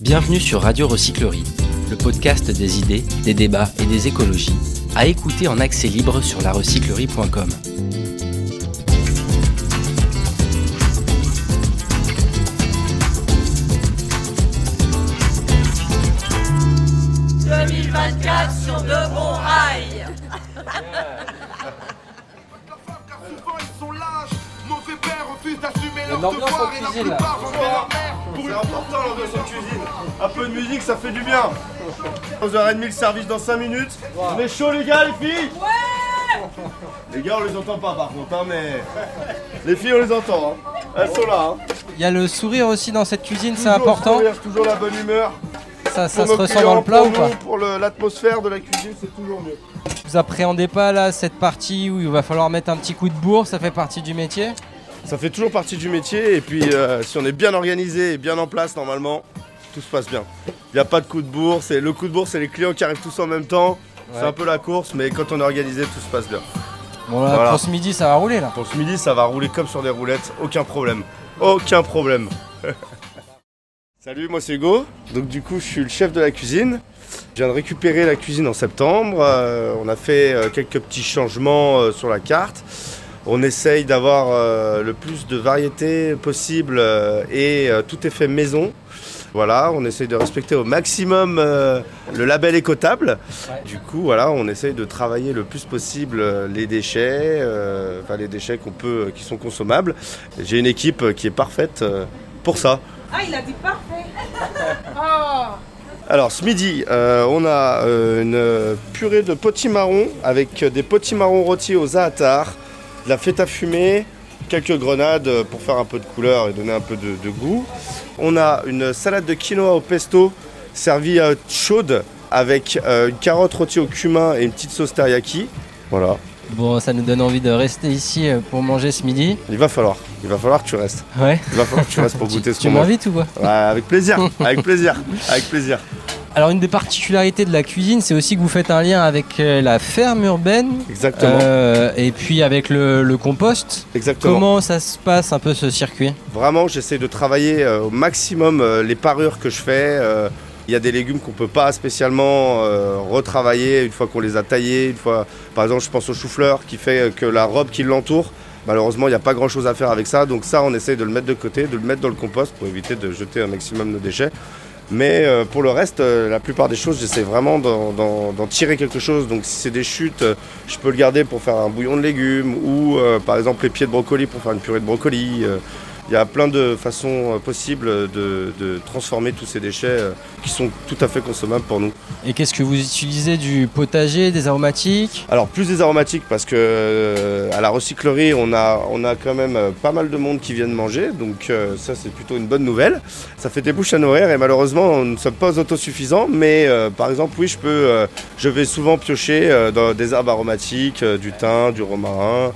Bienvenue sur Radio Recyclerie, le podcast des idées, des débats et des écologies, à écouter en accès libre sur larecyclerie.com. sur de bons rails. L'ambiance en cuisine là. C'est important l'ambiance en cuisine. Un peu de musique, ça fait du bien. 11h30 le service dans 5 minutes. On est chaud les gars, les filles Ouais Les gars, on les entend pas par contre, hein, mais. Les filles, on les entend. Hein. Elles sont là. Hein. Il y a le sourire aussi dans cette cuisine, c'est important. sourire, toujours la bonne humeur. Ça, ça se ressent dans le plat pour ou pas nous, Pour l'atmosphère de la cuisine, c'est toujours mieux. Vous appréhendez pas là cette partie où il va falloir mettre un petit coup de bourre, ça fait partie du métier Ça fait toujours partie du métier et puis euh, si on est bien organisé et bien en place normalement, tout se passe bien. Il n'y a pas de coup de bourse et le coup de bourse c'est les clients qui arrivent tous en même temps. C'est un peu la course mais quand on est organisé tout se passe bien. Bon là, Voilà. pour ce midi, ça va rouler là. Pour ce midi ça va rouler comme sur des roulettes, aucun problème. Aucun problème. Salut, moi c'est Hugo. Donc du coup je suis le chef de la cuisine. Je viens de récupérer la cuisine en septembre. Euh, on a fait euh, quelques petits changements euh, sur la carte. On essaye d'avoir euh, le plus de variété possible euh, et euh, tout est fait maison. Voilà, on essaye de respecter au maximum le label écotable. Du coup, voilà, on essaye de travailler le plus possible les déchets, enfin les déchets qu'on peut, qui sont consommables. J'ai une équipe qui est parfaite pour ça. Ah, il a dit parfait. Oh. Alors ce midi, euh, on a euh, une purée de potimarron avec des potimarrons rôtis au za'atar, de la feta fumée, quelques grenades pour faire un peu de couleur et donner un peu de, de goût. On a une salade de quinoa au pesto servie euh, chaude avec euh, une carotte rôtie au cumin et une petite sauce teriyaki. Voilà, Bon, ça nous donne envie de rester ici euh, pour manger ce midi. il va falloir, il va falloir que tu restes. Ouais. Il va falloir que tu restes pour goûter ce Tu qu'on mange. m'invites ou quoi? Ouais, avec plaisir, avec plaisir, avec plaisir. Alors une des particularités de la cuisine, c'est aussi que vous faites un lien avec euh, la ferme urbaine Exactement, euh, et puis avec le, le compost. exactement. Comment ça se passe un peu ce circuit? Vraiment, j'essaie de travailler euh, au maximum euh, les parures que je fais. Il y a des légumes qu'on peut pas spécialement retravailler une fois qu'on les a taillés. Une fois, par exemple, je pense au chou-fleur qui fait que la robe qui l'entoure, malheureusement, il n'y a pas grand-chose à faire avec ça. Donc ça, on essaie de le mettre de côté, de le mettre dans le compost pour éviter de jeter un maximum de déchets. Mais euh, pour le reste, euh, la plupart des choses, j'essaie vraiment d'en- tirer quelque chose. Donc si c'est des chutes, euh, je peux le garder pour faire un bouillon de légumes ou par exemple les pieds de brocoli pour faire une purée de brocoli. Il y a plein de façons euh, possibles de, de transformer tous ces déchets euh, qui sont tout à fait consommables pour nous. Et qu'est-ce que vous utilisez Du potager, des aromatiques? Alors plus des aromatiques parce que euh, à la recyclerie on a, on a quand même pas mal de monde qui viennent manger donc euh, ça c'est plutôt une bonne nouvelle. Ça fait des bouches à nourrir et malheureusement nous ne sommes pas autosuffisants mais euh, par exemple oui je peux je vais souvent piocher dans des herbes aromatiques, du thym, du romarin,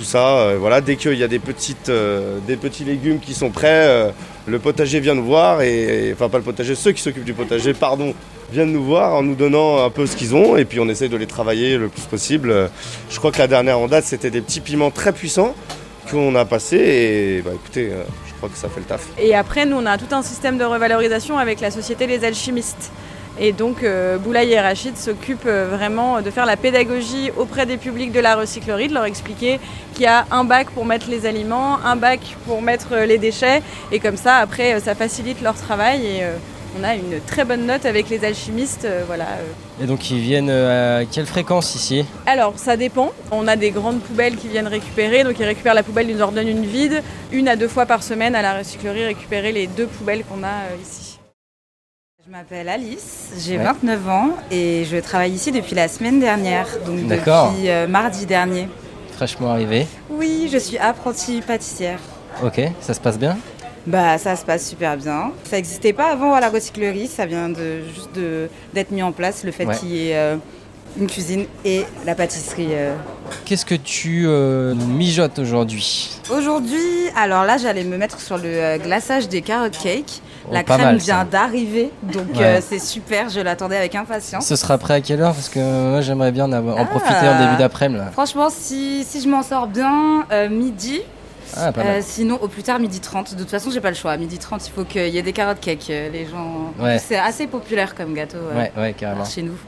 tout ça. euh, voilà dès qu'il y a des petites euh, des petits légumes qui sont prêts, euh, le potager vient nous voir et enfin pas le potager, ceux qui s'occupent du potager pardon viennent nous voir en nous donnant un peu ce qu'ils ont et puis on essaye de les travailler le plus possible. Je crois que la dernière en date c'était des petits piments très puissants qu'on a passé et bah écoutez, je crois que ça fait le taf. Et après, nous, on a tout un système de revalorisation avec la société Les Alchimistes. Et donc, euh, Boulaye et Rachid s'occupent euh, vraiment de faire la pédagogie auprès des publics de la recyclerie, de leur expliquer qu'il y a un bac pour mettre les aliments, un bac pour mettre euh, les déchets. Et comme ça, après, ça facilite leur travail. Et on a une très bonne note avec les alchimistes. euh, voilà. Et donc ils viennent à quelle fréquence ici? Alors, ça dépend. On a des grandes poubelles qui viennent récupérer. Donc, ils récupèrent la poubelle, ils nous leur donnent une vide. Une à deux fois par semaine à la recyclerie, récupérer les deux poubelles qu'on a euh, ici. Je m'appelle Alice, j'ai Ouais. 29 ans et je travaille ici depuis la semaine dernière, donc depuis euh, mardi dernier. Fraîchement arrivé. Oui, je suis apprentie pâtissière. Ok, ça se passe bien? Bah ça se passe super bien. Ça n'existait pas avant à la recyclerie, ça vient de juste de- d'être mis en place le fait Ouais. qu'il y ait euh, une cuisine et la pâtisserie. euh. Qu'est-ce que tu mijotes aujourd'hui? Aujourd'hui, alors là j'allais me mettre sur le glaçage des carrot cakes. Oh, la crème mal, vient d'arriver, donc Ouais. euh, c'est super, je l'attendais avec impatience. Ce sera prêt à quelle heure? Parce que moi j'aimerais bien en, avoir- en Ah. profiter en début d'après-midi. Franchement, si, si je m'en sors bien, euh, midi. Ah, pas mal. Euh, sinon, au plus tard, midi 30. De toute façon, j'ai pas le choix. À midi 30, il faut qu'il y ait des carottes cake. Les gens. Ouais. C'est assez populaire comme gâteau Ouais, ouais, carrément. chez nous.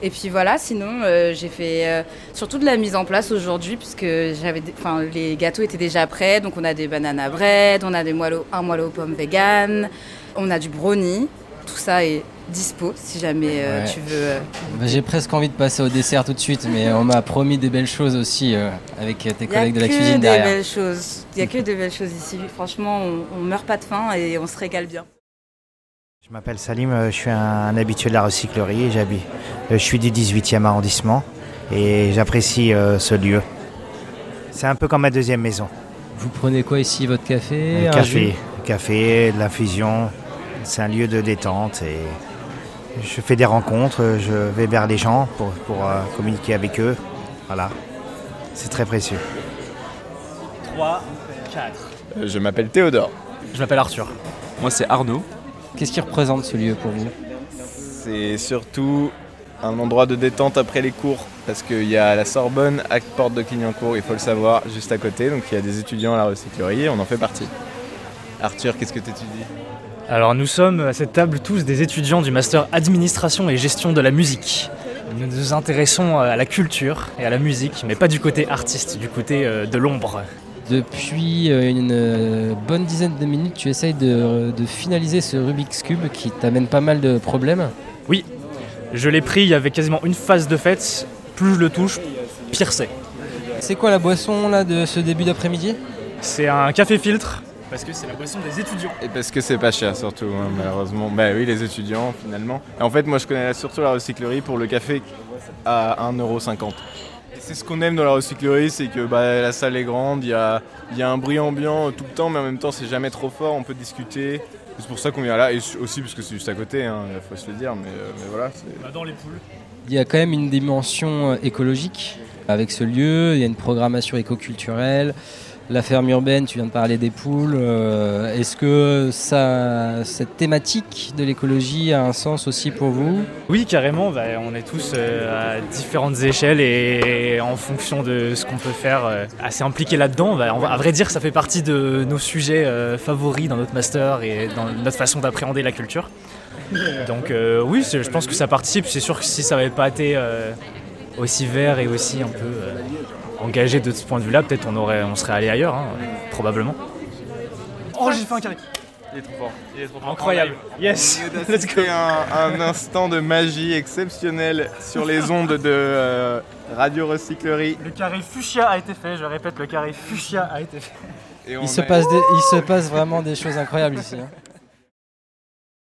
Et puis voilà, sinon, euh, j'ai fait euh, surtout de la mise en place aujourd'hui, puisque j'avais, des- enfin, les gâteaux étaient déjà prêts. Donc, on a des banana bread, on a des moelleux, un moelleux aux pommes vegan, on a du brownie. Tout ça est dispo si jamais euh, Ouais. tu veux. Bah, J'ai presque envie de passer au dessert tout de suite, mais on m'a promis des belles choses aussi avec tes Il a collègues de la que cuisine des derrière. belles choses. Il y a que des belles choses ici. Franchement, on, on meurt pas de faim et on se régale bien. Je m'appelle Salim, euh, je suis un habitué de la recyclerie et j'habite. euh, Je suis du 18e arrondissement et j'apprécie euh, ce lieu. C'est un peu comme ma deuxième maison. Vous prenez quoi ici Votre café Le un café, jus? café, de l'infusion. C'est un lieu de détente et je fais des rencontres, je vais vers les gens pour, pour, euh, communiquer avec eux. Voilà, c'est très précieux. 3, 4. Euh, Je m'appelle Théodore. Je m'appelle Arthur. Moi, c'est Arnaud. Qu'est-ce qui représente ce lieu pour vous C'est surtout un endroit de détente après les cours parce qu'il y a la Sorbonne à Porte de Clignancourt, il faut le savoir, juste à côté. Donc il y a des étudiants à la recyclerie et on en fait partie. Arthur, qu'est-ce que tu étudies Alors nous sommes à cette table tous des étudiants du master administration et gestion de la musique. Nous nous intéressons à la culture et à la musique, mais pas du côté artiste, du côté euh, de l'ombre. Depuis euh, une euh, bonne dizaine de minutes, tu essayes de, de finaliser ce Rubik's Cube qui t'amène pas mal de problèmes. Je l'ai pris, il y avait quasiment une phase de fête. Plus je le touche, pire c'est. C'est quoi la boisson là de ce début d'après-midi? C'est un café filtre, parce que c'est la boisson des étudiants. Et parce que c'est pas cher surtout, hein, malheureusement. Bah oui, les étudiants finalement. Et en fait, moi je connais surtout la recyclerie pour le café à 1,50€. C'est ce qu'on aime dans la recyclerie, c'est que bah, la salle est grande, il y a, il y a un bruit ambiant tout le temps, mais en même temps c'est jamais trop fort, on peut discuter. C'est pour ça qu'on vient là, et aussi parce que c'est juste à côté, il faut se le dire, mais, euh, mais voilà. c'est- Dans les poules. Il y a quand même une dimension euh, écologique avec ce lieu, il y a une programmation éco-culturelle, la ferme urbaine, tu viens de parler des poules. euh, Est-ce que cette thématique de l'écologie a un sens aussi pour vous? Oui, carrément, bah, on est tous euh, à différentes échelles et en fonction de ce qu'on peut faire, euh, assez impliqués là-dedans. Bah, à vrai dire, ça fait partie de nos sujets favoris dans notre master et dans notre façon d'appréhender la culture. Donc oui, je pense que ça participe. C'est sûr que si ça n'avait pas été aussi vert et aussi un peu engagé de ce point de vue-là, peut-être on, aurait, on serait allé ailleurs, hein, probablement. Oh, j'ai fait un carré Il est trop fort. Il est trop fort. Incroyable. Yes, let's go. un, un instant de magie exceptionnel sur les ondes de euh, Radio Recyclerie. Le carré fuchsia a été fait, je répète, le carré fuchsia a été fait. Et on il se, passe des- il se passe vraiment des choses incroyables ici. hein.